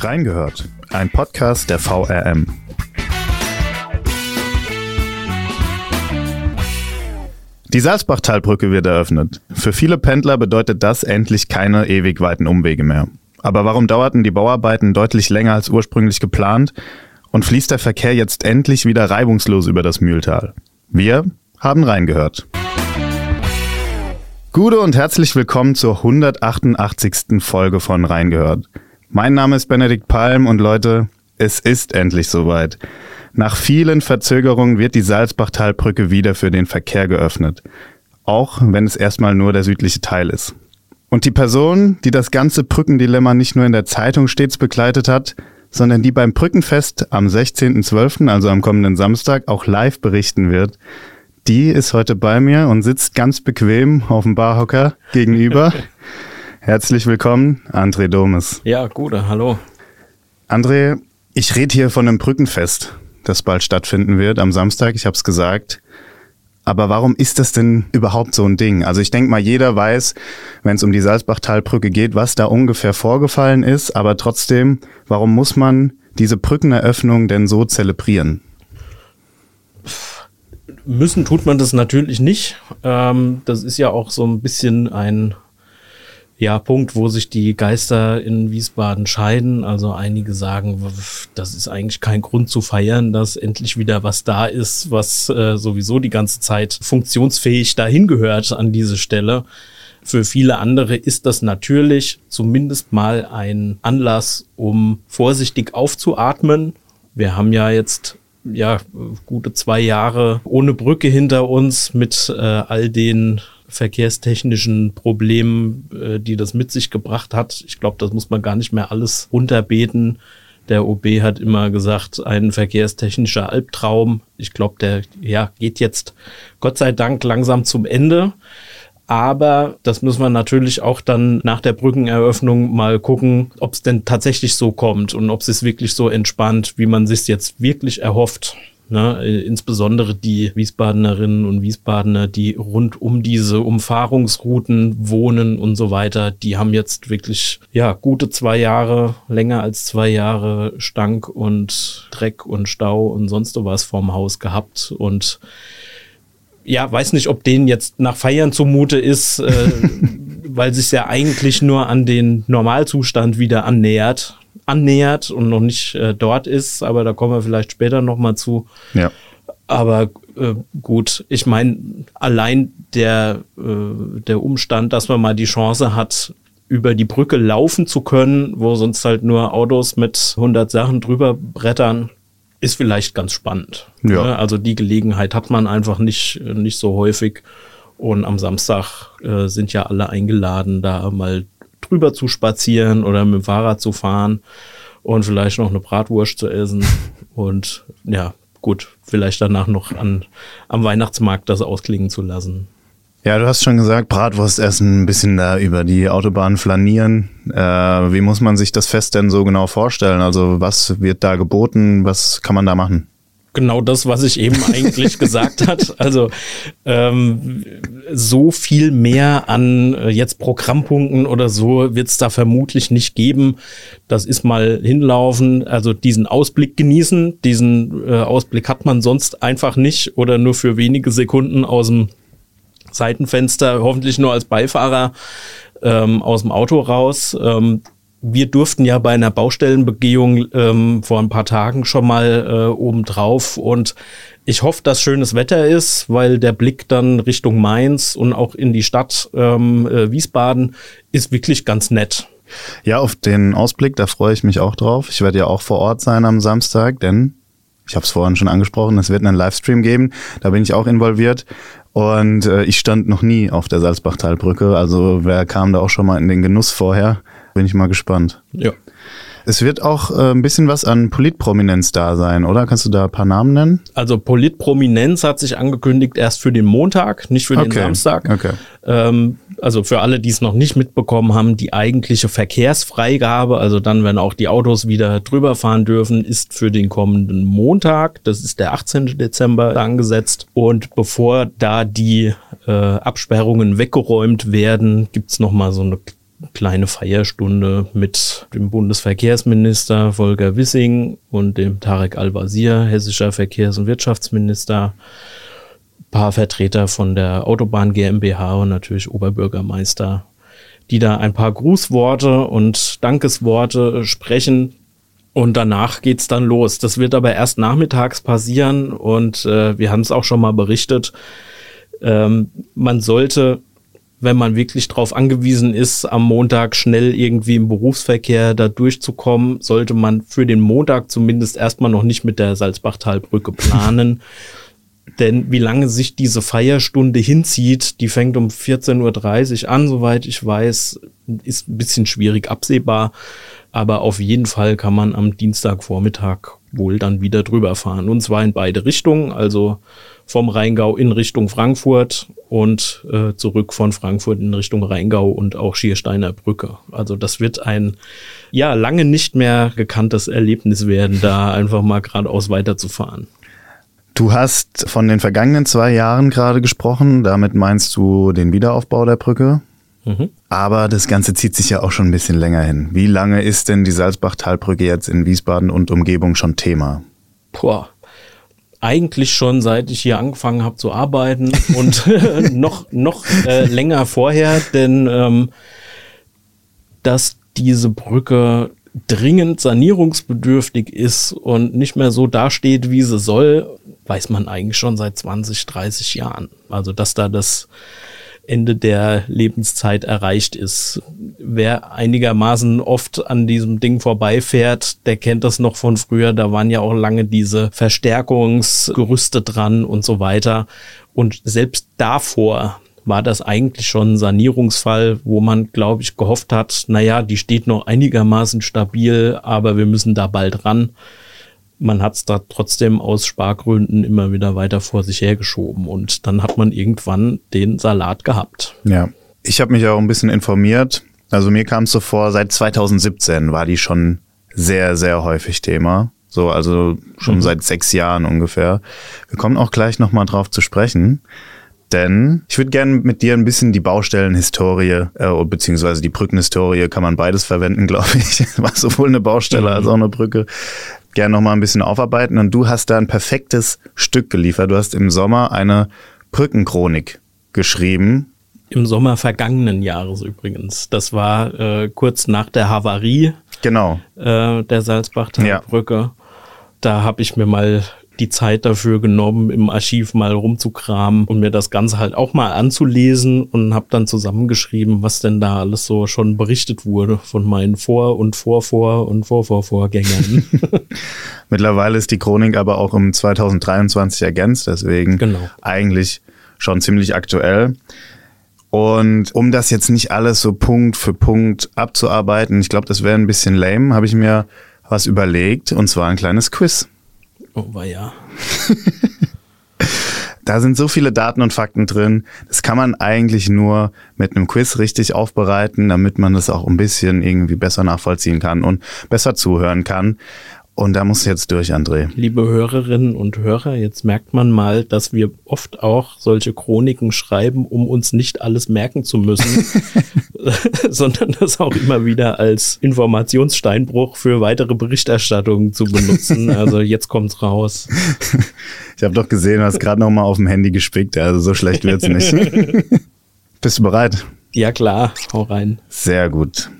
Reingehört, ein Podcast der VRM. Die Salzbachtalbrücke wird eröffnet. Für viele Pendler bedeutet das endlich keine ewig weiten Umwege mehr. Aber warum dauerten die Bauarbeiten deutlich länger als ursprünglich geplant und fließt der Verkehr jetzt endlich wieder reibungslos über das Mühltal? Wir haben reingehört. Gute und herzlich willkommen zur 188. Folge von Reingehört. Mein Name ist Benedikt Palm und Leute, es ist endlich soweit. Nach vielen Verzögerungen wird die Salzbachtalbrücke wieder für den Verkehr geöffnet. Auch wenn es erstmal nur der südliche Teil ist. Und die Person, die das ganze Brückendilemma nicht nur in der Zeitung stets begleitet hat, sondern die beim Brückenfest am 16.12., also am kommenden Samstag, auch live berichten wird, die ist heute bei mir und sitzt ganz bequem auf dem Barhocker gegenüber. Herzlich willkommen, André Domes. Ja, gute, hallo. André, ich rede hier von einem Brückenfest, das bald stattfinden wird am Samstag, ich habe es gesagt. Aber warum ist das denn überhaupt so ein Ding? Also ich denke mal, jeder weiß, wenn es um die Salzbachtalbrücke geht, was da ungefähr vorgefallen ist. Aber trotzdem, warum muss man diese Brückeneröffnung denn so zelebrieren? Müssen tut man das natürlich nicht. Ähm, das ist ja auch so ein bisschen ein ja, Punkt, wo sich die Geister in Wiesbaden scheiden. Also einige sagen, das ist eigentlich kein Grund zu feiern, dass endlich wieder was da ist, was äh, sowieso die ganze Zeit funktionsfähig dahin gehört an diese Stelle. Für viele andere ist das natürlich zumindest mal ein Anlass, um vorsichtig aufzuatmen. Wir haben ja jetzt ja gute zwei Jahre ohne Brücke hinter uns mit äh, all den verkehrstechnischen Problemen, äh, die das mit sich gebracht hat. Ich glaube, das muss man gar nicht mehr alles runterbeten. Der OB hat immer gesagt, ein verkehrstechnischer Albtraum. Ich glaube, der ja, geht jetzt Gott sei Dank langsam zum Ende. Aber das muss man natürlich auch dann nach der Brückeneröffnung mal gucken, ob es denn tatsächlich so kommt und ob es wirklich so entspannt, wie man sich jetzt wirklich erhofft. Ne, insbesondere die Wiesbadenerinnen und Wiesbadener, die rund um diese Umfahrungsrouten wohnen und so weiter, die haben jetzt wirklich, ja, gute zwei Jahre, länger als zwei Jahre Stank und Dreck und Stau und sonst was vorm Haus gehabt. Und ja, weiß nicht, ob denen jetzt nach Feiern zumute ist, äh, weil sich ja eigentlich nur an den Normalzustand wieder annähert annähert und noch nicht äh, dort ist, aber da kommen wir vielleicht später nochmal zu. Ja. Aber äh, gut, ich meine, allein der, äh, der Umstand, dass man mal die Chance hat, über die Brücke laufen zu können, wo sonst halt nur Autos mit 100 Sachen drüber brettern, ist vielleicht ganz spannend. Ja. Ne? Also die Gelegenheit hat man einfach nicht, nicht so häufig. Und am Samstag äh, sind ja alle eingeladen, da mal drüber zu spazieren oder mit dem Fahrrad zu fahren und vielleicht noch eine Bratwurst zu essen und ja, gut, vielleicht danach noch an, am Weihnachtsmarkt das ausklingen zu lassen. Ja, du hast schon gesagt, Bratwurst essen, ein bisschen da über die Autobahn flanieren. Äh, wie muss man sich das Fest denn so genau vorstellen? Also was wird da geboten? Was kann man da machen? Genau das, was ich eben eigentlich gesagt hat. Also ähm, so viel mehr an äh, jetzt Programmpunkten oder so wird es da vermutlich nicht geben. Das ist mal hinlaufen, also diesen Ausblick genießen. Diesen äh, Ausblick hat man sonst einfach nicht oder nur für wenige Sekunden aus dem Seitenfenster, hoffentlich nur als Beifahrer ähm, aus dem Auto raus. Ähm, wir durften ja bei einer Baustellenbegehung ähm, vor ein paar Tagen schon mal äh, oben drauf und ich hoffe, dass schönes Wetter ist, weil der Blick dann Richtung Mainz und auch in die Stadt ähm, äh, Wiesbaden ist wirklich ganz nett. Ja, auf den Ausblick, da freue ich mich auch drauf. Ich werde ja auch vor Ort sein am Samstag, denn ich habe es vorhin schon angesprochen, es wird einen Livestream geben, da bin ich auch involviert. Und äh, ich stand noch nie auf der Salzbachtalbrücke, also wer kam da auch schon mal in den Genuss vorher? Bin ich mal gespannt. Ja. Es wird auch äh, ein bisschen was an Politprominenz da sein, oder? Kannst du da ein paar Namen nennen? Also Politprominenz hat sich angekündigt erst für den Montag, nicht für den Okay. Samstag. Okay. Ähm, also für alle, die es noch nicht mitbekommen haben, die eigentliche Verkehrsfreigabe, also dann, wenn auch die Autos wieder drüber fahren dürfen, ist für den kommenden Montag, das ist der 18. Dezember, angesetzt. Und bevor da die äh, Absperrungen weggeräumt werden, gibt's noch mal so eine kleine Feierstunde mit dem Bundesverkehrsminister Volker Wissing und dem Tarek Al-Wazir, hessischer Verkehrs- und Wirtschaftsminister, paar Vertreter von der Autobahn GmbH und natürlich Oberbürgermeister, die da ein paar Grußworte und Dankesworte sprechen. Und danach geht's dann los. Das wird aber erst nachmittags passieren und äh, wir haben es auch schon mal berichtet. Ähm, man sollte wenn man wirklich darauf angewiesen ist, am Montag schnell irgendwie im Berufsverkehr da durchzukommen, sollte man für den Montag zumindest erstmal noch nicht mit der Salzbachtalbrücke planen. Denn wie lange sich diese Feierstunde hinzieht, die fängt um 14.30 Uhr an, soweit ich weiß, ist ein bisschen schwierig absehbar. Aber auf jeden Fall kann man am Dienstagvormittag wohl dann wieder drüber fahren. Und zwar in beide Richtungen, also vom Rheingau in Richtung Frankfurt und äh, zurück von Frankfurt in Richtung Rheingau und auch Schiersteiner Brücke. Also das wird ein ja lange nicht mehr gekanntes Erlebnis werden, da einfach mal geradeaus weiterzufahren. Du hast von den vergangenen zwei Jahren gerade gesprochen. Damit meinst du den Wiederaufbau der Brücke? Aber das Ganze zieht sich ja auch schon ein bisschen länger hin. Wie lange ist denn die Salzbach-Talbrücke jetzt in Wiesbaden und Umgebung schon Thema? Boah, eigentlich schon seit ich hier angefangen habe zu arbeiten und noch, noch äh, länger vorher, denn ähm, dass diese Brücke dringend sanierungsbedürftig ist und nicht mehr so dasteht, wie sie soll, weiß man eigentlich schon seit 20, 30 Jahren. Also dass da das Ende der Lebenszeit erreicht ist. Wer einigermaßen oft an diesem Ding vorbeifährt, der kennt das noch von früher. Da waren ja auch lange diese Verstärkungsgerüste dran und so weiter. Und selbst davor war das eigentlich schon ein Sanierungsfall, wo man, glaube ich, gehofft hat, naja, die steht noch einigermaßen stabil, aber wir müssen da bald ran man hat es da trotzdem aus Spargründen immer wieder weiter vor sich hergeschoben und dann hat man irgendwann den Salat gehabt. Ja, ich habe mich auch ein bisschen informiert. Also mir kam es so vor, seit 2017 war die schon sehr, sehr häufig Thema. So, also schon mhm. seit sechs Jahren ungefähr. Wir kommen auch gleich nochmal drauf zu sprechen. Denn ich würde gerne mit dir ein bisschen die Baustellenhistorie, äh, beziehungsweise die Brückenhistorie, kann man beides verwenden, glaube ich. War sowohl eine Baustelle mhm. als auch eine Brücke gerne noch mal ein bisschen aufarbeiten. Und du hast da ein perfektes Stück geliefert. Du hast im Sommer eine Brückenchronik geschrieben. Im Sommer vergangenen Jahres übrigens. Das war äh, kurz nach der Havarie genau. äh, der Salzbachtalbrücke. Ja. Da habe ich mir mal die Zeit dafür genommen, im Archiv mal rumzukramen und mir das Ganze halt auch mal anzulesen und habe dann zusammengeschrieben, was denn da alles so schon berichtet wurde von meinen Vor- und Vorvor- und Vorvorvorgängern. Mittlerweile ist die Chronik aber auch im 2023 ergänzt, deswegen genau. eigentlich schon ziemlich aktuell. Und um das jetzt nicht alles so Punkt für Punkt abzuarbeiten, ich glaube, das wäre ein bisschen lame, habe ich mir was überlegt, und zwar ein kleines Quiz. Oh, war ja. da sind so viele Daten und Fakten drin. Das kann man eigentlich nur mit einem Quiz richtig aufbereiten, damit man das auch ein bisschen irgendwie besser nachvollziehen kann und besser zuhören kann. Und da muss jetzt durch, André. Liebe Hörerinnen und Hörer, jetzt merkt man mal, dass wir oft auch solche Chroniken schreiben, um uns nicht alles merken zu müssen, sondern das auch immer wieder als Informationssteinbruch für weitere Berichterstattungen zu benutzen. Also jetzt kommt's raus. Ich habe doch gesehen, du hast gerade noch mal auf dem Handy gespickt, also so schlecht wird's nicht. Bist du bereit? Ja klar, hau rein. Sehr gut.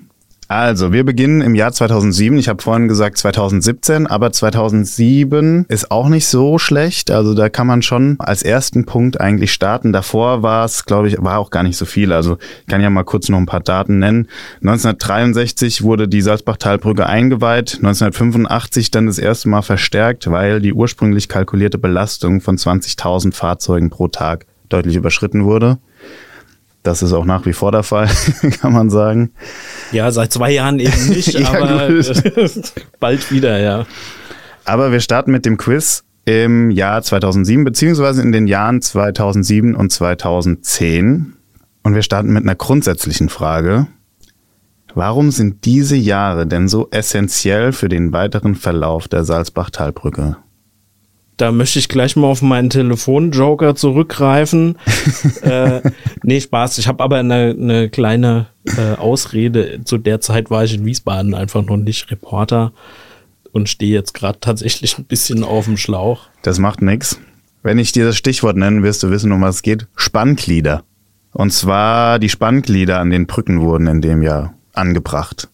Also, wir beginnen im Jahr 2007. Ich habe vorhin gesagt 2017, aber 2007 ist auch nicht so schlecht. Also da kann man schon als ersten Punkt eigentlich starten. Davor war es, glaube ich, war auch gar nicht so viel. Also ich kann ja mal kurz noch ein paar Daten nennen. 1963 wurde die Salzbach-Talbrücke eingeweiht. 1985 dann das erste Mal verstärkt, weil die ursprünglich kalkulierte Belastung von 20.000 Fahrzeugen pro Tag deutlich überschritten wurde. Das ist auch nach wie vor der Fall, kann man sagen. Ja, seit zwei Jahren eben nicht, ja, aber bald wieder, ja. Aber wir starten mit dem Quiz im Jahr 2007, beziehungsweise in den Jahren 2007 und 2010. Und wir starten mit einer grundsätzlichen Frage. Warum sind diese Jahre denn so essentiell für den weiteren Verlauf der Salzbach-Talbrücke? Da möchte ich gleich mal auf meinen Telefonjoker zurückgreifen. äh, nee, Spaß. Ich habe aber eine, eine kleine äh, Ausrede. Zu der Zeit war ich in Wiesbaden einfach noch nicht Reporter und stehe jetzt gerade tatsächlich ein bisschen auf dem Schlauch. Das macht nichts. Wenn ich dir das Stichwort nenne, wirst du wissen, um was es geht. Spannglieder. Und zwar die Spannglieder an den Brücken wurden in dem Jahr angebracht.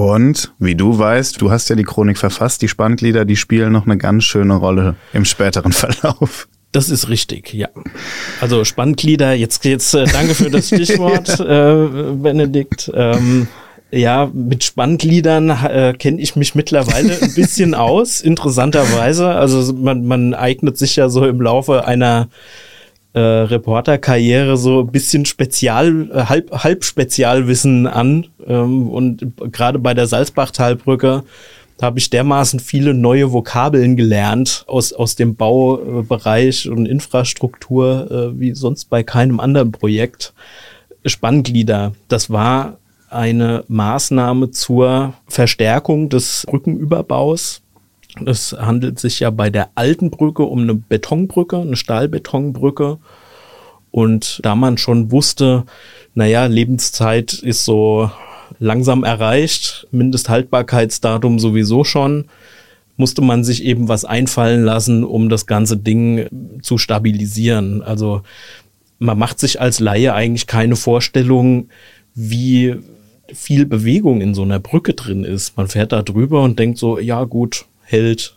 Und wie du weißt, du hast ja die Chronik verfasst, die Spannglieder, die spielen noch eine ganz schöne Rolle im späteren Verlauf. Das ist richtig, ja. Also Spannglieder, jetzt jetzt äh, danke für das Stichwort, äh, Benedikt. Ähm, ja, mit Spanngliedern äh, kenne ich mich mittlerweile ein bisschen aus, interessanterweise. Also man, man eignet sich ja so im Laufe einer äh, Reporterkarriere so ein bisschen Spezial, äh, halb, halb Spezialwissen an. Ähm, und gerade bei der Salzbachtalbrücke habe ich dermaßen viele neue Vokabeln gelernt aus, aus dem Baubereich und Infrastruktur äh, wie sonst bei keinem anderen Projekt. Spannglieder, das war eine Maßnahme zur Verstärkung des Brückenüberbaus es handelt sich ja bei der alten Brücke um eine Betonbrücke, eine Stahlbetonbrücke. Und da man schon wusste, naja, Lebenszeit ist so langsam erreicht, Mindesthaltbarkeitsdatum sowieso schon, musste man sich eben was einfallen lassen, um das ganze Ding zu stabilisieren. Also man macht sich als Laie eigentlich keine Vorstellung, wie viel Bewegung in so einer Brücke drin ist. Man fährt da drüber und denkt so, ja gut, hält.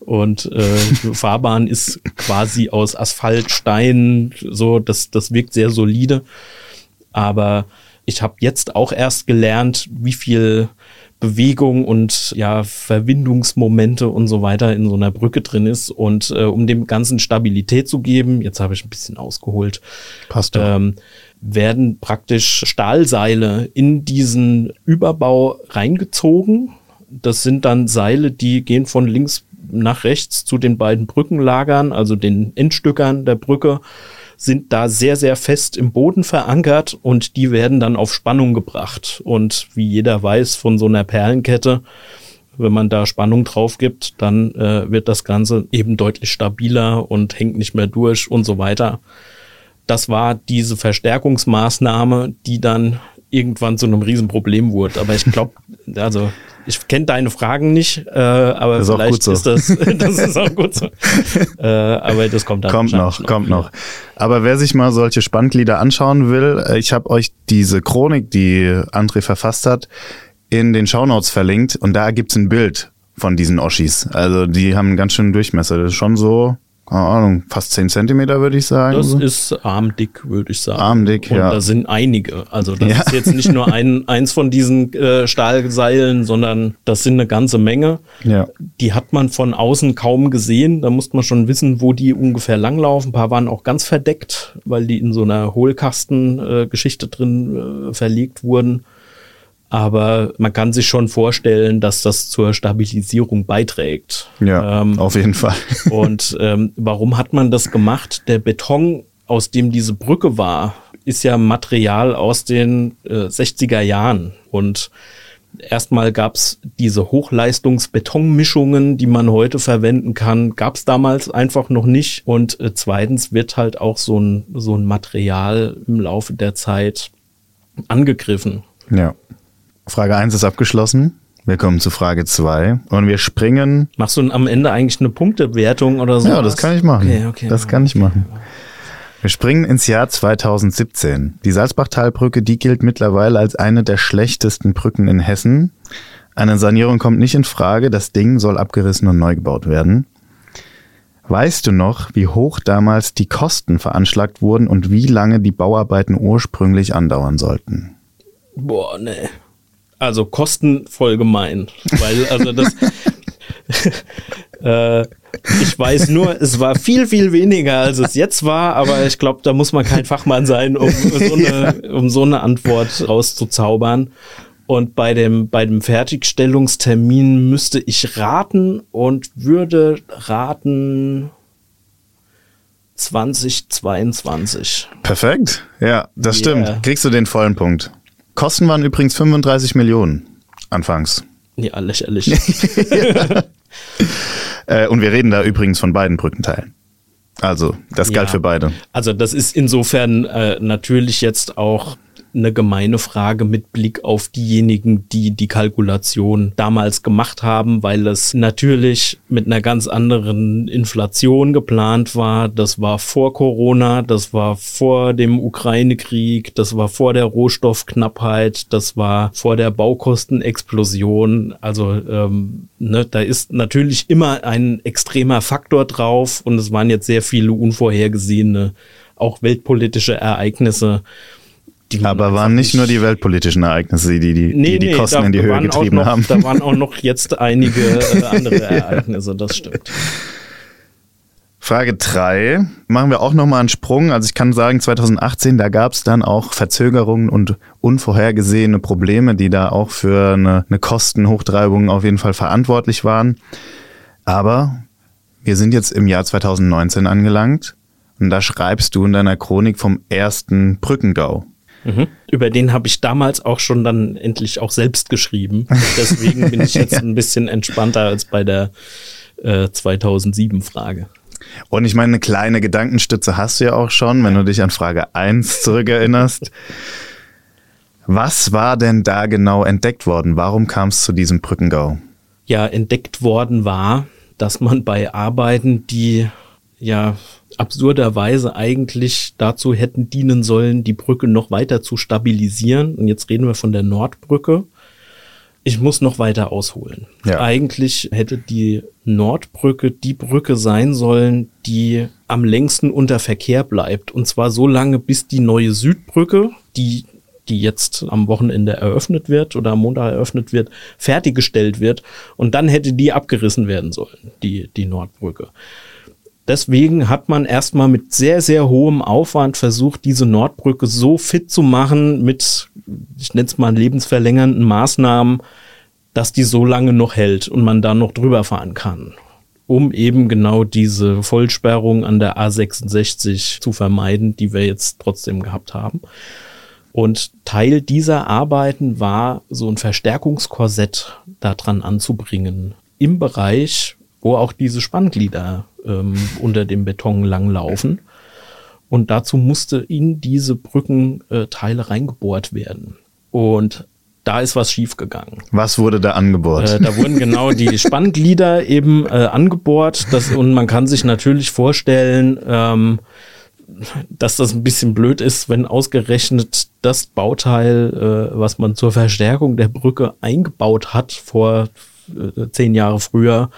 Und äh, Fahrbahn ist quasi aus Asphalt, Stein, so, das, das wirkt sehr solide. Aber ich habe jetzt auch erst gelernt, wie viel Bewegung und ja, Verbindungsmomente und so weiter in so einer Brücke drin ist. Und äh, um dem Ganzen Stabilität zu geben, jetzt habe ich ein bisschen ausgeholt, Passt ähm, werden praktisch Stahlseile in diesen Überbau reingezogen das sind dann Seile, die gehen von links nach rechts zu den beiden Brückenlagern, also den Endstückern der Brücke, sind da sehr, sehr fest im Boden verankert und die werden dann auf Spannung gebracht. Und wie jeder weiß von so einer Perlenkette, wenn man da Spannung drauf gibt, dann äh, wird das Ganze eben deutlich stabiler und hängt nicht mehr durch und so weiter. Das war diese Verstärkungsmaßnahme, die dann irgendwann zu einem Riesenproblem wurde. Aber ich glaube, also ich kenne deine Fragen nicht, äh, aber Das ist vielleicht so. ist das, das ist auch gut so. äh, aber das kommt dann Kommt wahrscheinlich noch, kommt noch. Aber wer sich mal solche Spannglieder anschauen will, äh, ich habe euch diese Chronik, die André verfasst hat, in den Shownotes verlinkt und da gibt's ein Bild von diesen Oschis. Also die haben einen ganz schönen Durchmesser. Das ist schon so, keine Ahnung, fast 10 Zentimeter würde ich sagen. Das ist armdick, würde ich sagen. Armdick, Und ja. da sind einige. Also das Ja. ist jetzt nicht nur ein, eins von diesen äh, Stahlseilen, sondern das sind eine ganze Menge. ja. Die hat man von außen kaum gesehen. Da musste man schon wissen, wo die ungefähr langlaufen. Ein paar waren auch ganz verdeckt, weil die in so einer Hohlkasten-Geschichte drin äh, verlegt wurden. Aber man kann sich schon vorstellen, dass das zur Stabilisierung beiträgt. Ja, Ähm, auf jeden Fall. und ähm, warum hat man das gemacht? Der Beton, aus dem diese Brücke war, ist ja Material aus den äh, 60er Jahren. Und erstmal gab es diese Hochleistungsbetonmischungen, die man heute verwenden kann, gab es damals einfach noch nicht. Und äh, zweitens wird halt auch so ein, so ein Material im Laufe der Zeit angegriffen. Ja. Frage 1 ist abgeschlossen. Wir kommen zu Frage 2 und wir springen. Machst du am Ende eigentlich eine Punktewertung oder so? Ja, das kann ich machen. Okay, okay. das kann ich machen. Wir springen ins Jahr 2017. Die Salzbachtalbrücke, die gilt mittlerweile als eine der schlechtesten Brücken in Hessen. Eine Sanierung kommt nicht in Frage. Das Ding soll abgerissen und neu gebaut werden. Weißt du noch, wie hoch damals die Kosten veranschlagt wurden und wie lange die Bauarbeiten ursprünglich andauern sollten? Boah, nee. Also Kosten voll gemein. Weil, also das. äh, ich weiß nur, es war viel, viel weniger, als es jetzt war, aber ich glaube, da muss man kein Fachmann sein, um so eine, um so eine Antwort rauszuzaubern. Und bei dem, bei dem Fertigstellungstermin müsste ich raten und würde raten 2022. Perfekt. Ja, das Yeah. stimmt. Kriegst du den vollen Punkt. Kosten waren übrigens 35 Millionen anfangs. Ja, lächerlich. Äh, und wir reden da übrigens von beiden Brückenteilen. Also, das galt Ja. für beide. Also das ist insofern äh, natürlich jetzt auch eine gemeine Frage mit Blick auf diejenigen, die die Kalkulation damals gemacht haben, weil es natürlich mit einer ganz anderen Inflation geplant war. Das war vor Corona, das war vor dem Ukraine-Krieg, das war vor der Rohstoffknappheit, das war vor der Baukostenexplosion. Also ähm, ne, da ist natürlich immer ein extremer Faktor drauf und es waren jetzt sehr viele unvorhergesehene, auch weltpolitische Ereignisse. Die Aber waren nicht nur die weltpolitischen Ereignisse, die die, Nee, die, die nee, Kosten in die Höhe getrieben noch, haben. Da waren auch noch jetzt einige äh, andere Ereignisse, das stimmt. Frage 3. Machen wir auch nochmal einen Sprung. Also ich kann sagen, 2018, da gab es dann auch Verzögerungen und unvorhergesehene Probleme, die da auch für eine, eine Kostenhochtreibung auf jeden Fall verantwortlich waren. Aber wir sind jetzt im Jahr 2019 angelangt und da schreibst du in deiner Chronik vom ersten Brückengau. Mhm. Über den habe ich damals auch schon dann endlich auch selbst geschrieben. Deswegen bin ich jetzt ein bisschen entspannter als bei der äh, 2007-Frage. Und ich meine, eine kleine Gedankenstütze hast du ja auch schon, wenn du dich an Frage 1 zurückerinnerst. Was war denn da genau entdeckt worden? Warum kam es zu diesem Brückengau? ja entdeckt worden war, dass man bei Arbeiten, die ja absurderweise eigentlich dazu hätten dienen sollen, die Brücke noch weiter zu stabilisieren. Und jetzt reden wir von der Nordbrücke. Ich muss noch weiter ausholen. Ja. Eigentlich hätte die Nordbrücke die Brücke sein sollen, die am längsten unter Verkehr bleibt. Und zwar so lange, bis die neue Südbrücke, die die jetzt am Wochenende eröffnet wird oder am Montag eröffnet wird, fertiggestellt wird. Und dann hätte die abgerissen werden sollen, die, die Nordbrücke. Deswegen hat man erstmal mit sehr, sehr hohem Aufwand versucht, diese Nordbrücke so fit zu machen mit, ich nenne es mal, lebensverlängernden Maßnahmen, dass die so lange noch hält und man da noch drüber fahren kann. Um eben genau diese Vollsperrung an der A66 zu vermeiden, die wir jetzt trotzdem gehabt haben. Und Teil dieser Arbeiten war, so ein Verstärkungskorsett daran anzubringen. Im Bereich, wo auch diese Spannglieder ähm, unter dem Beton langlaufen. Und dazu musste in diese Brückenteile äh, Teile reingebohrt werden. Und da ist was schiefgegangen. Was wurde da angebohrt? Äh, da wurden genau die Spannglieder eben äh, angebohrt. Das, und man kann sich natürlich vorstellen, ähm, dass das ein bisschen blöd ist, wenn ausgerechnet das Bauteil, äh, was man zur Verstärkung der Brücke eingebaut hat vor äh, zehn Jahre früher,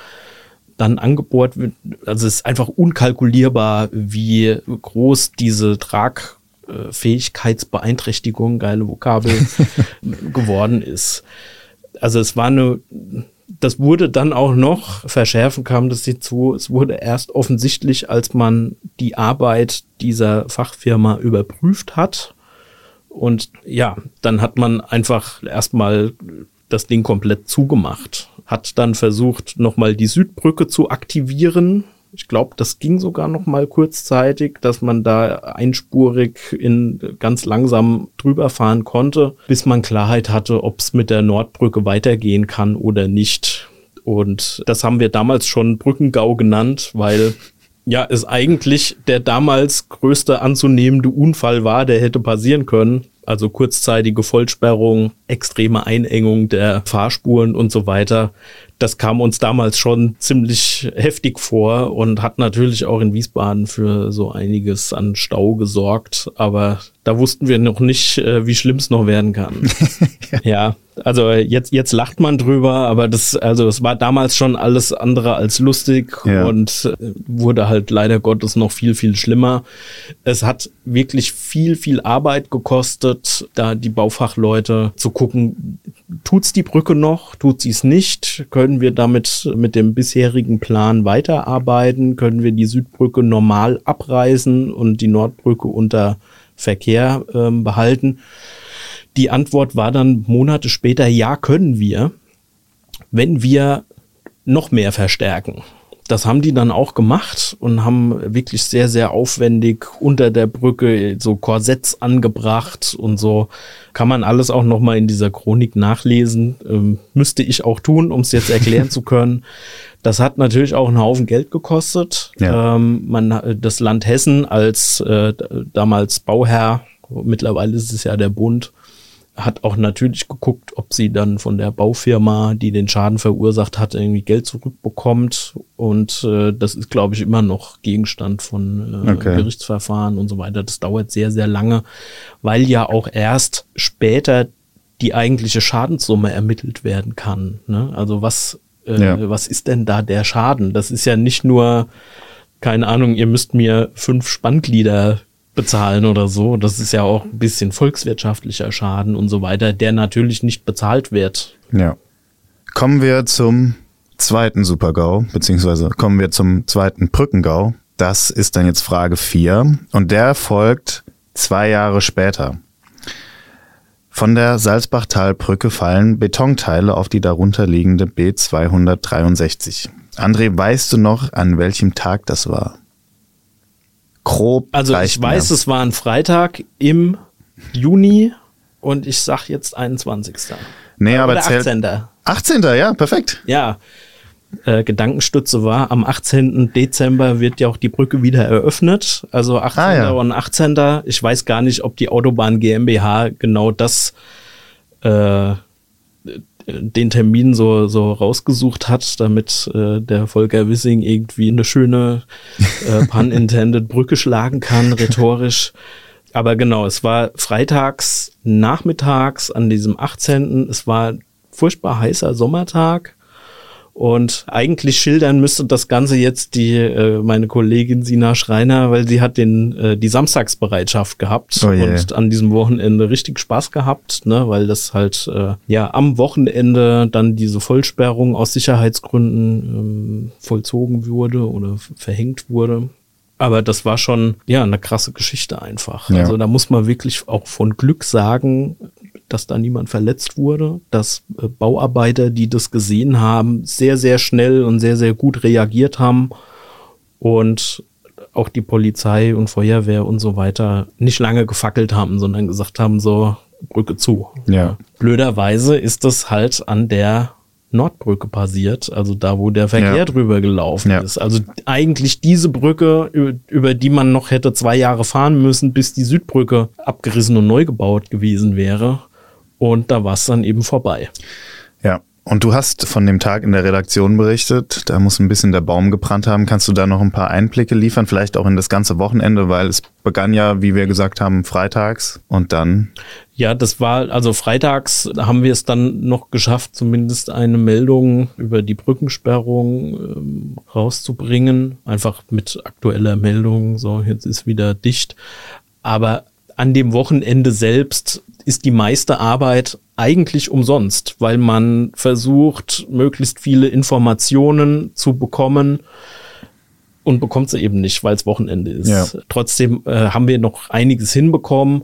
dann angebohrt wird. Also es ist einfach unkalkulierbar, wie groß diese Tragfähigkeitsbeeinträchtigung, geile Vokabel, geworden ist. Also es war eine, das wurde dann auch noch, verschärfen kam das hinzu, es wurde erst offensichtlich, als man die Arbeit dieser Fachfirma überprüft hat. Und ja, dann hat man einfach erstmal das Ding komplett zugemacht. Hat dann versucht, nochmal die Südbrücke zu aktivieren. Ich glaube, das ging sogar noch mal kurzzeitig, dass man da einspurig in ganz langsam drüber fahren konnte, bis man Klarheit hatte, ob es mit der Nordbrücke weitergehen kann oder nicht. Und das haben wir damals schon Brückengau genannt, weil ja es eigentlich der damals größte anzunehmende Unfall war, der hätte passieren können. Also kurzzeitige Vollsperrung, extreme Einengung der Fahrspuren und so weiter. Das kam uns damals schon ziemlich heftig vor und hat natürlich auch in Wiesbaden für so einiges an Stau gesorgt. Aber da wussten wir noch nicht, äh, wie schlimm es noch werden kann. ja, also jetzt, jetzt lacht man drüber, aber das, also es war damals schon alles andere als lustig Ja. und äh, wurde halt leider Gottes noch viel, viel schlimmer. Es hat wirklich viel, viel Arbeit gekostet, da die Baufachleute zu gucken, tut's die Brücke noch, tut sie es nicht, können wir damit mit dem bisherigen Plan weiterarbeiten, können wir die Südbrücke normal abreißen und die Nordbrücke unter Verkehr ähm, behalten. Die Antwort war dann Monate später, ja, können wir, wenn wir noch mehr verstärken. Das haben die dann auch gemacht und haben wirklich sehr, sehr aufwendig unter der Brücke so Korsetts angebracht und so. Kann man alles auch nochmal in dieser Chronik nachlesen. Ähm, müsste ich auch tun, um es jetzt erklären zu können. Das hat natürlich auch einen Haufen Geld gekostet. Ja. Ähm, man, das Land Hessen als äh, damals Bauherr, mittlerweile ist es ja der Bund, hat auch natürlich geguckt, ob sie dann von der Baufirma, die den Schaden verursacht hat, irgendwie Geld zurückbekommt. Und äh, das ist, glaube ich, immer noch Gegenstand von äh, okay. Gerichtsverfahren und so weiter. Das dauert sehr, sehr lange, weil ja auch erst später die eigentliche Schadenssumme ermittelt werden kann. Ne? Also was, äh, ja. was ist denn da der Schaden? Das ist ja nicht nur, keine Ahnung, ihr müsst mir fünf Spannglieder bezahlen oder so. Das ist ja auch ein bisschen volkswirtschaftlicher Schaden und so weiter, der natürlich nicht bezahlt wird. Ja. Kommen wir zum zweiten Supergau, beziehungsweise kommen wir zum zweiten Brückengau. Das ist dann jetzt Frage 4 und der folgt zwei Jahre später. Von der Salzbachtalbrücke fallen Betonteile auf die darunter liegende B263. André, weißt du noch, an welchem Tag das war? Grob. Also ich weiß, es war ein Freitag im Juni und ich sag jetzt 21. Nee, aber Oder 18. 18. Ja, perfekt. Ja. Äh, Gedankenstütze war, am 18. Dezember wird ja auch die Brücke wieder eröffnet. Also 18. Ah, ja. und 18. Ich weiß gar nicht, ob die Autobahn GmbH genau das äh, den Termin so, so rausgesucht hat, damit äh, der Volker Wissing irgendwie eine schöne äh, pun-intended Brücke schlagen kann, rhetorisch. Aber genau, es war freitags nachmittags an diesem 18. Es war furchtbar heißer Sommertag. Und eigentlich schildern müsste das Ganze jetzt die äh, meine Kollegin Sina Schreiner, weil sie hat den äh, die Samstagsbereitschaft gehabt oh yeah. und an diesem Wochenende richtig Spaß gehabt, ne, weil das halt äh, ja am Wochenende dann diese Vollsperrung aus Sicherheitsgründen ähm, vollzogen wurde oder verhängt wurde. Aber das war schon ja eine krasse Geschichte einfach. Ja. Also da muss man wirklich auch von Glück sagen, dass da niemand verletzt wurde, dass äh, Bauarbeiter, die das gesehen haben, sehr, sehr schnell und sehr, sehr gut reagiert haben und auch die Polizei und Feuerwehr und so weiter nicht lange gefackelt haben, sondern gesagt haben, so Brücke zu. Ja. Blöderweise ist das halt an der Nordbrücke passiert, also da, wo der Verkehr ja. drüber gelaufen ja. ist. Also eigentlich diese Brücke, über, über, die man noch hätte zwei Jahre fahren müssen, bis die Südbrücke abgerissen und neu gebaut gewesen wäre. Und da war es dann eben vorbei. Ja. Und du hast von dem Tag in der Redaktion berichtet, da muss ein bisschen der Baum gebrannt haben. Kannst du da noch ein paar Einblicke liefern, vielleicht auch in das ganze Wochenende, weil es begann ja, wie wir gesagt haben, freitags und dann. Ja, das war, also freitags haben wir es dann noch geschafft, zumindest eine Meldung über die Brückensperrung ähm, rauszubringen. Einfach mit aktueller Meldung, so jetzt ist wieder dicht. Aber an dem Wochenende selbst ist die meiste Arbeit eigentlich umsonst, weil man versucht, möglichst viele Informationen zu bekommen und bekommt sie eben nicht, weil es Wochenende ist. Ja. Trotzdem äh, haben wir noch einiges hinbekommen.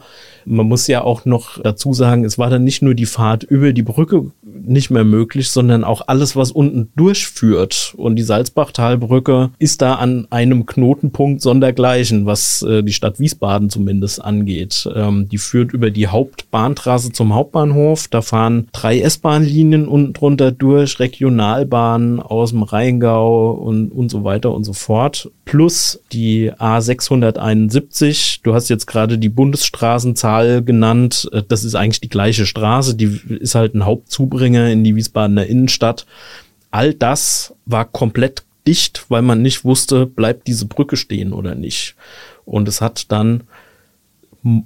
Man muss ja auch noch dazu sagen, es war dann nicht nur die Fahrt über die Brücke nicht mehr möglich, sondern auch alles, was unten durchführt. Und die Salzbachtalbrücke ist da an einem Knotenpunkt sondergleichen, was äh, die Stadt Wiesbaden zumindest angeht. Ähm, die führt über die Hauptbahntrasse zum Hauptbahnhof. Da fahren drei S-Bahn-Linien unten drunter durch, Regionalbahnen aus dem Rheingau und, und so weiter und so fort. Plus die A671. Du hast jetzt gerade die Bundesstraßenzahl Zahl genannt. Äh, das ist eigentlich die gleiche Straße, die ist halt ein Hauptzubringer in die Wiesbadener Innenstadt. All das war komplett dicht, weil man nicht wusste, bleibt diese Brücke stehen oder nicht. Und es hat dann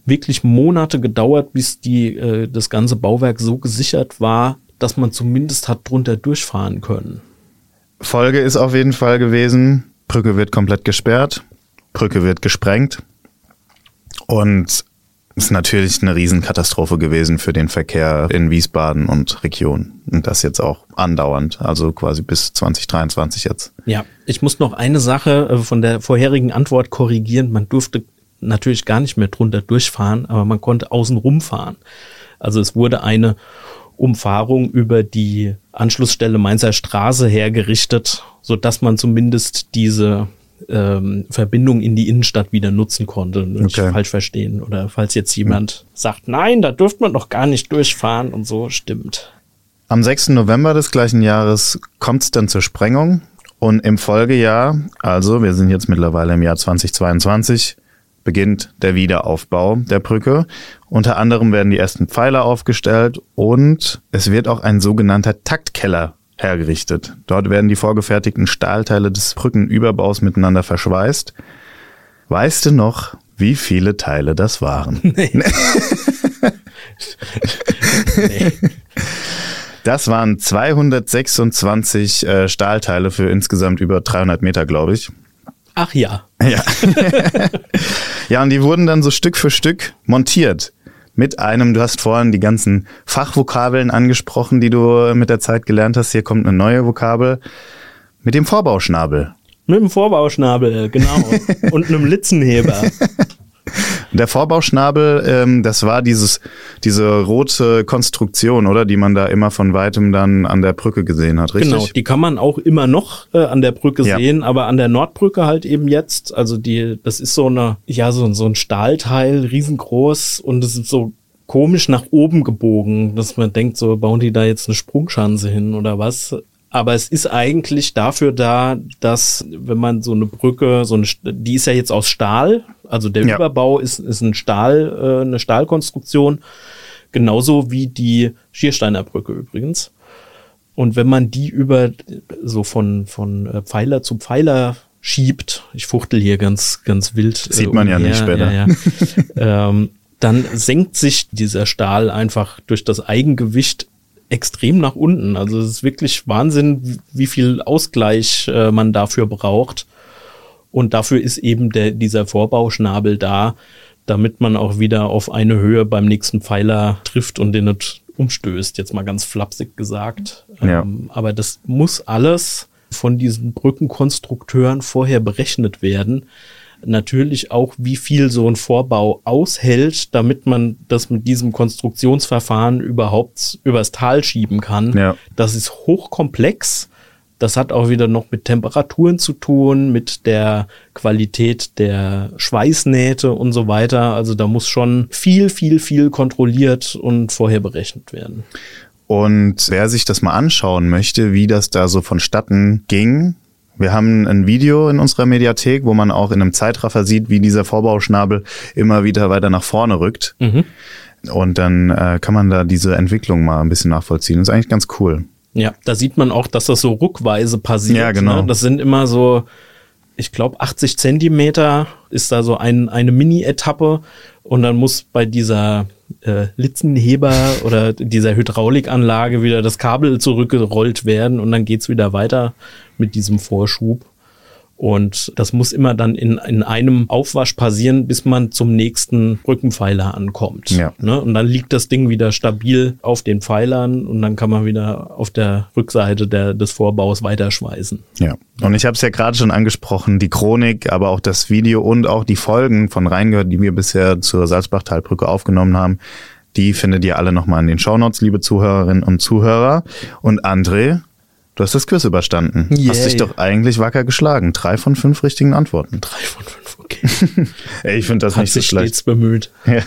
wirklich Monate gedauert, bis die, äh, das ganze Bauwerk so gesichert war, dass man zumindest hat drunter durchfahren können. Folge ist auf jeden Fall gewesen, Brücke wird komplett gesperrt, Brücke wird gesprengt und ist natürlich eine Riesenkatastrophe gewesen für den Verkehr in Wiesbaden und Region. Und das jetzt auch andauernd, also quasi bis 2023 jetzt. Ja, ich muss noch eine Sache äh, von der vorherigen Antwort korrigieren. Man durfte natürlich gar nicht mehr drunter durchfahren, aber man konnte außen rumfahren. Also es wurde eine Umfahrung über die Anschlussstelle Mainzer Straße hergerichtet, so dass man zumindest diese ähm, Verbindung in die Innenstadt wieder nutzen konnte. Nicht Okay. falsch verstehen. Oder falls jetzt jemand sagt, nein, da dürfte man doch gar nicht durchfahren und so, stimmt. Am 6. November des gleichen Jahres kommt es dann zur Sprengung und im Folgejahr, also wir sind jetzt mittlerweile im Jahr 2022, beginnt der Wiederaufbau der Brücke. Unter anderem werden die ersten Pfeiler aufgestellt und es wird auch ein sogenannter Taktkeller hergerichtet. Dort werden die vorgefertigten Stahlteile des Brückenüberbaus miteinander verschweißt. Weißt du noch, wie viele Teile das waren? Nee. Das waren 226 äh, Stahlteile für insgesamt über 300 Meter, glaube ich. Ach ja. Ja. ja, und die wurden dann so Stück für Stück montiert. Mit einem, du hast vorhin die ganzen Fachvokabeln angesprochen, die du mit der Zeit gelernt hast. Hier kommt eine neue Vokabel. Mit dem Vorbauschnabel. Mit dem Vorbauschnabel, genau. und einem Litzenheber. Der Vorbauschnabel, ähm, das war dieses, diese rote Konstruktion, oder? Die man da immer von weitem dann an der Brücke gesehen hat, richtig? Genau, die kann man auch immer noch äh, an der Brücke Ja. sehen, aber an der Nordbrücke halt eben jetzt. Also die, das ist so eine, ja, so, so ein Stahlteil, riesengroß und es ist so komisch nach oben gebogen, dass man denkt, so bauen die da jetzt eine Sprungschanze hin oder was. Aber es ist eigentlich dafür da, dass wenn man so eine Brücke, so eine, die ist ja jetzt aus Stahl, also der Ja. Überbau ist, ist ein Stahl, äh, eine Stahlkonstruktion, genauso wie die Schiersteiner Brücke übrigens. Und wenn man die über so von, von äh, Pfeiler zu Pfeiler schiebt, ich fuchtel hier ganz, ganz wild. äh, Sieht man ja nicht später. Ja, ja. ähm, dann senkt sich dieser Stahl einfach durch das Eigengewicht extrem nach unten. Also es ist wirklich Wahnsinn, wie viel Ausgleich äh, man dafür braucht. Und dafür ist eben der, dieser Vorbauschnabel da, damit man auch wieder auf eine Höhe beim nächsten Pfeiler trifft und den nicht umstößt, jetzt mal ganz flapsig gesagt. Ja. Ähm, aber das muss alles von diesen Brückenkonstrukteuren vorher berechnet werden. Natürlich auch, wie viel so ein Vorbau aushält, damit man das mit diesem Konstruktionsverfahren überhaupt übers Tal schieben kann. Ja. Das ist hochkomplex. Das hat auch wieder noch mit Temperaturen zu tun, mit der Qualität der Schweißnähte und so weiter. Also da muss schon viel, viel, viel kontrolliert und vorher berechnet werden. Und wer sich das mal anschauen möchte, wie das da so vonstatten ging, wir haben ein Video in unserer Mediathek, wo man auch in einem Zeitraffer sieht, wie dieser Vorbauschnabel immer wieder weiter nach vorne rückt. Und dann äh, kann man da diese Entwicklung mal ein bisschen nachvollziehen. Das ist eigentlich ganz cool. Ja, da sieht man auch, dass das so ruckweise passiert. Ja, genau. Ne? Das sind immer so, ich glaube, 80 Zentimeter ist da so ein, eine Mini-Etappe und dann muss bei dieser äh, Litzenheber oder dieser Hydraulikanlage wieder das Kabel zurückgerollt werden und dann geht's wieder weiter mit diesem Vorschub. Und das muss immer dann in, in einem Aufwasch passieren, bis man zum nächsten Brückenpfeiler ankommt. Ja. Ne? Und dann liegt das Ding wieder stabil auf den Pfeilern und dann kann man wieder auf der Rückseite der, des Vorbaus weiterschweißen. Ja. Und ich habe es ja gerade schon angesprochen, die Chronik, aber auch das Video und auch die Folgen von Reingehört, die wir bisher zur Salzbachtalbrücke aufgenommen haben, die findet ihr alle nochmal in den Shownotes, liebe Zuhörerinnen und Zuhörer. Und André, du hast das Quiz überstanden. Yay. Hast dich doch eigentlich wacker geschlagen. Drei von fünf richtigen Antworten. Drei von fünf, okay. Ey, ich finde das Hat nicht so sich schlecht. stets bemüht.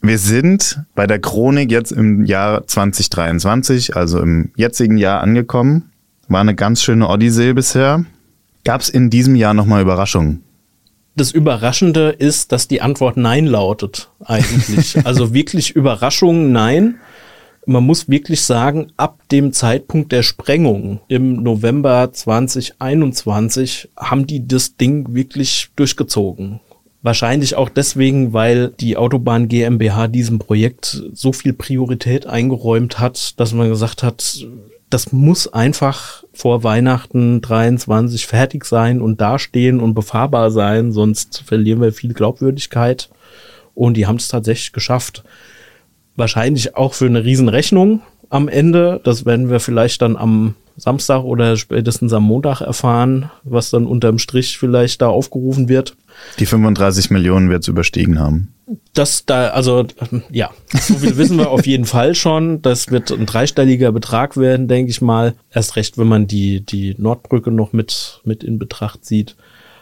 Wir sind bei der Chronik jetzt im Jahr 2023, also im jetzigen Jahr angekommen. War eine ganz schöne Odyssee bisher. Gab es in diesem Jahr nochmal Überraschungen? Das Überraschende ist, dass die Antwort Nein lautet, eigentlich. also wirklich Überraschung, nein. Man muss wirklich sagen, ab dem Zeitpunkt der Sprengung im November 2021 haben die das Ding wirklich durchgezogen. Wahrscheinlich auch deswegen, weil die Autobahn GmbH diesem Projekt so viel Priorität eingeräumt hat, dass man gesagt hat, das muss einfach vor Weihnachten 23 fertig sein und dastehen und befahrbar sein, sonst verlieren wir viel Glaubwürdigkeit. Und die haben es tatsächlich geschafft. Wahrscheinlich auch für eine Riesenrechnung am Ende. Das werden wir vielleicht dann am Samstag oder spätestens am Montag erfahren, was dann unterm Strich vielleicht da aufgerufen wird. Die 35 Millionen wird es überstiegen haben. Das da, also ja, so viel wissen wir auf jeden Fall schon. Das wird ein dreistelliger Betrag werden, denke ich mal. Erst recht, wenn man die, die Nordbrücke noch mit, mit in Betracht zieht.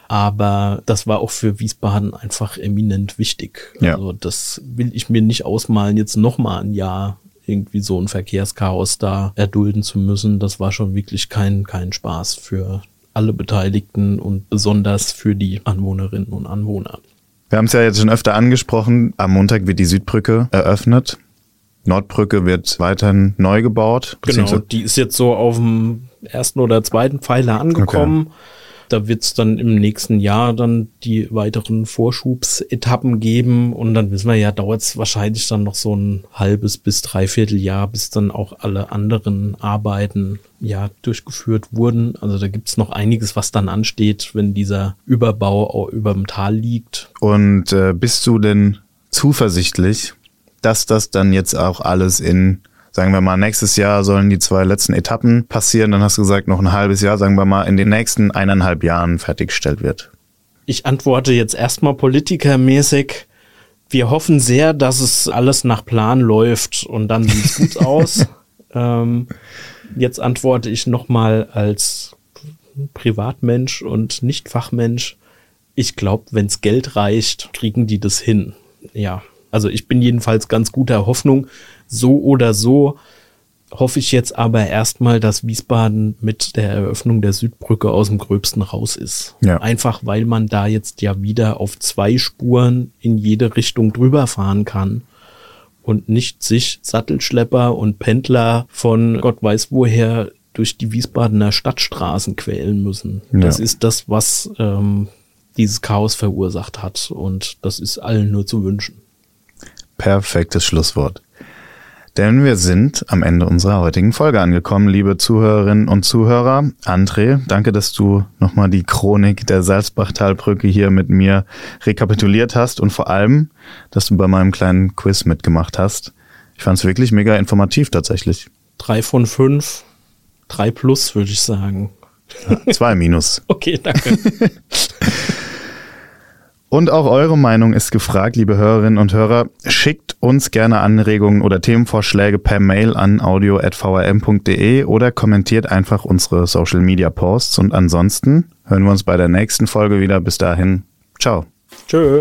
Aber das war auch für Wiesbaden einfach eminent wichtig. Ja. Also das will ich mir nicht ausmalen, jetzt nochmal ein Jahr irgendwie so ein Verkehrschaos da erdulden zu müssen. Das war schon wirklich kein, kein Spaß für alle Beteiligten und besonders für die Anwohnerinnen und Anwohner. Wir haben es ja jetzt schon öfter angesprochen. Am Montag wird die Südbrücke eröffnet. Nordbrücke wird weiterhin neu gebaut. Genau, die ist jetzt so auf dem ersten oder zweiten Pfeiler angekommen. Okay. Da wird es dann im nächsten Jahr dann die weiteren Vorschubsetappen geben und dann wissen wir ja, dauert es wahrscheinlich dann noch so ein halbes bis dreiviertel Jahr, bis dann auch alle anderen Arbeiten ja durchgeführt wurden. Also da gibt es noch einiges, was dann ansteht, wenn dieser Überbau über dem Tal liegt. Und äh, bist du denn zuversichtlich, dass das dann jetzt auch alles in sagen wir mal, nächstes Jahr sollen die zwei letzten Etappen passieren. Dann hast du gesagt, noch ein halbes Jahr, sagen wir mal, in den nächsten eineinhalb Jahren fertiggestellt wird. Ich antworte jetzt erstmal politikermäßig. Wir hoffen sehr, dass es alles nach Plan läuft und dann sieht es gut aus. Ähm, jetzt antworte ich nochmal als Privatmensch und nicht Fachmensch. Ich glaube, wenn es Geld reicht, kriegen die das hin. Ja, also ich bin jedenfalls ganz guter Hoffnung. So oder so hoffe ich jetzt aber erstmal, dass Wiesbaden mit der Eröffnung der Südbrücke aus dem Gröbsten raus ist. Ja. Einfach weil man da jetzt ja wieder auf zwei Spuren in jede Richtung drüber fahren kann und nicht sich Sattelschlepper und Pendler von Gott weiß woher durch die Wiesbadener Stadtstraßen quälen müssen. Ja. Das ist das, was ähm, dieses Chaos verursacht hat und das ist allen nur zu wünschen. Perfektes Schlusswort. Denn wir sind am Ende unserer heutigen Folge angekommen, liebe Zuhörerinnen und Zuhörer. André, danke, dass du nochmal die Chronik der Salzbachtalbrücke hier mit mir rekapituliert hast und vor allem, dass du bei meinem kleinen Quiz mitgemacht hast. Ich fand es wirklich mega informativ tatsächlich. Drei von fünf, drei plus, würde ich sagen. Ja, zwei minus. okay, danke. Und auch eure Meinung ist gefragt, liebe Hörerinnen und Hörer. Schickt uns gerne Anregungen oder Themenvorschläge per Mail an audio.vrm.de oder kommentiert einfach unsere Social Media Posts. Und ansonsten hören wir uns bei der nächsten Folge wieder. Bis dahin. Ciao. Tschö.